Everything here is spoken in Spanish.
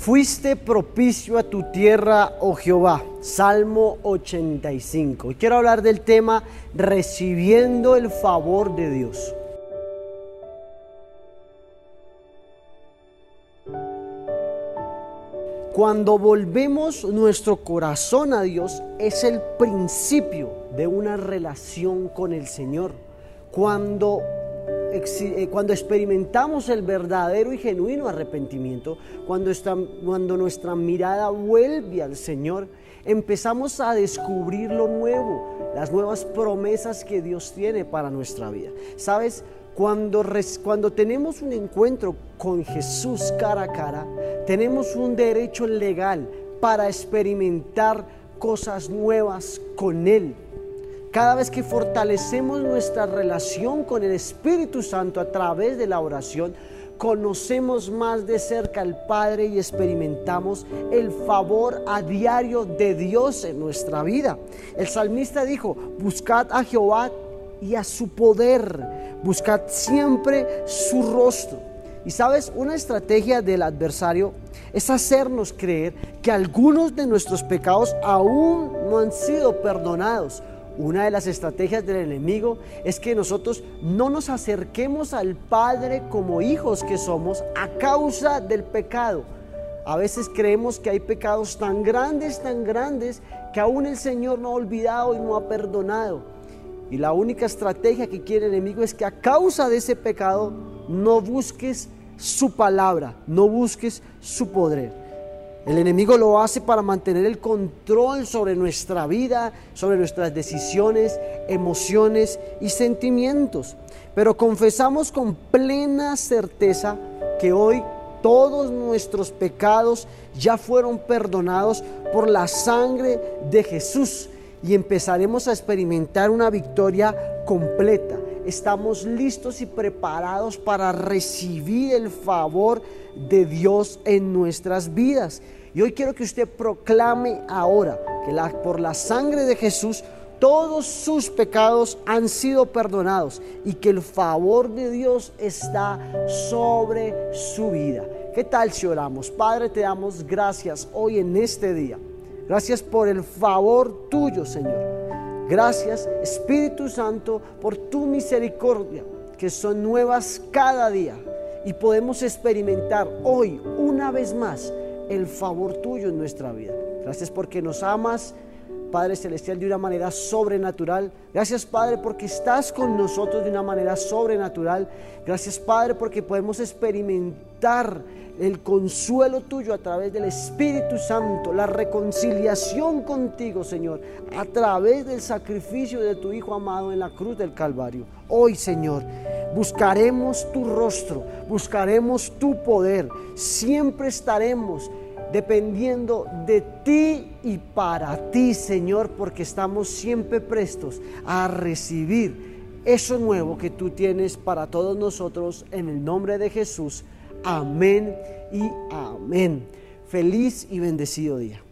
Fuiste propicio a tu tierra, oh Jehová. Salmo 85. Y quiero hablar del tema recibiendo el favor de Dios. Cuando volvemos nuestro corazón a Dios es el principio de una relación con el Señor. Cuando cuando experimentamos el verdadero y genuino arrepentimiento, cuando, nuestra mirada vuelve al Señor, empezamos a descubrir lo nuevo, las nuevas promesas que Dios tiene para nuestra vida. ¿Sabes? Cuando tenemos un encuentro con Jesús cara a cara, tenemos un derecho legal para experimentar cosas nuevas con Él. Cada vez que fortalecemos nuestra relación con el Espíritu Santo a través de la oración, conocemos más de cerca al Padre y experimentamos el favor a diario de Dios en nuestra vida. El salmista dijo, buscad a Jehová y a su poder, buscad siempre su rostro. Y sabes, una estrategia del adversario es hacernos creer que algunos de nuestros pecados aún no han sido perdonados una de las estrategias del enemigo es que nosotros no nos acerquemos al Padre como hijos que somos a causa del pecado. A veces creemos que hay pecados tan grandes, tan grandes, que aún el Señor no ha olvidado y no ha perdonado. Y la única estrategia que quiere el enemigo es que a causa de ese pecado no busques su palabra, no busques su poder. El enemigo lo hace para mantener el control sobre nuestra vida, sobre nuestras decisiones, emociones y sentimientos. Pero confesamos con plena certeza que hoy todos nuestros pecados ya fueron perdonados por la sangre de Jesús y empezaremos a experimentar una victoria completa. Estamos listos y preparados para recibir el favor de Dios en nuestras vidas. Y hoy quiero que usted proclame ahora que por la sangre de Jesús todos sus pecados han sido perdonados y que el favor de Dios está sobre su vida. ¿Qué tal si oramos? Padre, te damos gracias hoy en este día. Gracias por el favor tuyo, Señor. Gracias, Espíritu Santo, por tu misericordia, que son nuevas cada día. Y podemos experimentar hoy, una vez más, el favor tuyo en nuestra vida. Gracias porque nos amas, Padre Celestial, de una manera sobrenatural. Gracias, Padre, porque estás con nosotros de una manera sobrenatural. Gracias, Padre, porque podemos experimentar el consuelo tuyo a través del Espíritu Santo, la reconciliación contigo, Señor, a través del sacrificio de tu Hijo amado en la cruz del Calvario. Hoy, Señor, buscaremos tu rostro, buscaremos tu poder. Siempre estaremos dependiendo de ti y para ti, Señor, porque estamos siempre prestos a recibir eso nuevo que tú tienes para todos nosotros en el nombre de Jesús. Amén y amén. Feliz y bendecido día.